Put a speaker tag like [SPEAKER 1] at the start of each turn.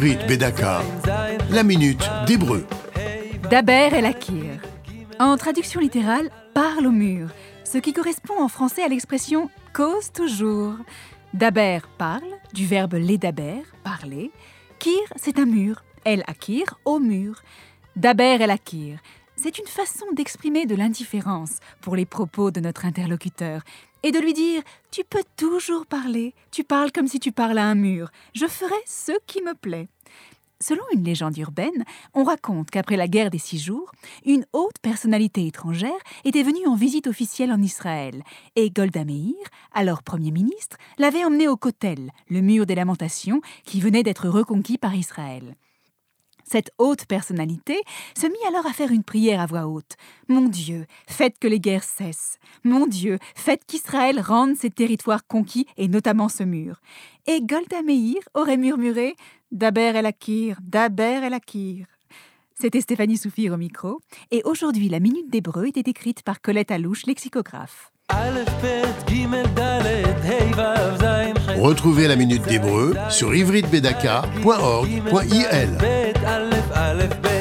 [SPEAKER 1] Ivrit Bedaka, la minute d'hébreu.
[SPEAKER 2] Daber el Akir. En traduction littérale, parle au mur, ce qui correspond en français à l'expression cause toujours. Daber parle, du verbe ledaber, parler. Kir, c'est un mur. El Akir, au mur. Daber el Akir, c'est une façon d'exprimer de l'indifférence pour les propos de notre interlocuteur et de lui dire Tu peux toujours parler, tu parles comme si tu parles à un mur, je ferai ce qui me plaît. Selon une légende urbaine, on raconte qu'après la guerre des six jours, une haute personnalité étrangère était venue en visite officielle en Israël, et Golda Meir, alors Premier ministre, l'avait emmené au Kotel, le mur des lamentations qui venait d'être reconquis par Israël. Cette haute personnalité se mit alors à faire une prière à voix haute. Mon Dieu, faites que les guerres cessent. Mon Dieu, faites qu'Israël rende ses territoires conquis et notamment ce mur. Et Golda Meir aurait murmuré Daber el Akir, Daber el Akir. C'était Stéphanie Soufir au micro, et aujourd'hui la Minute d'Hébreu était écrite par Colette Alouche, lexicographe.
[SPEAKER 1] Retrouvez la Minute d'Hébreu sur ivritbedaka.org.il.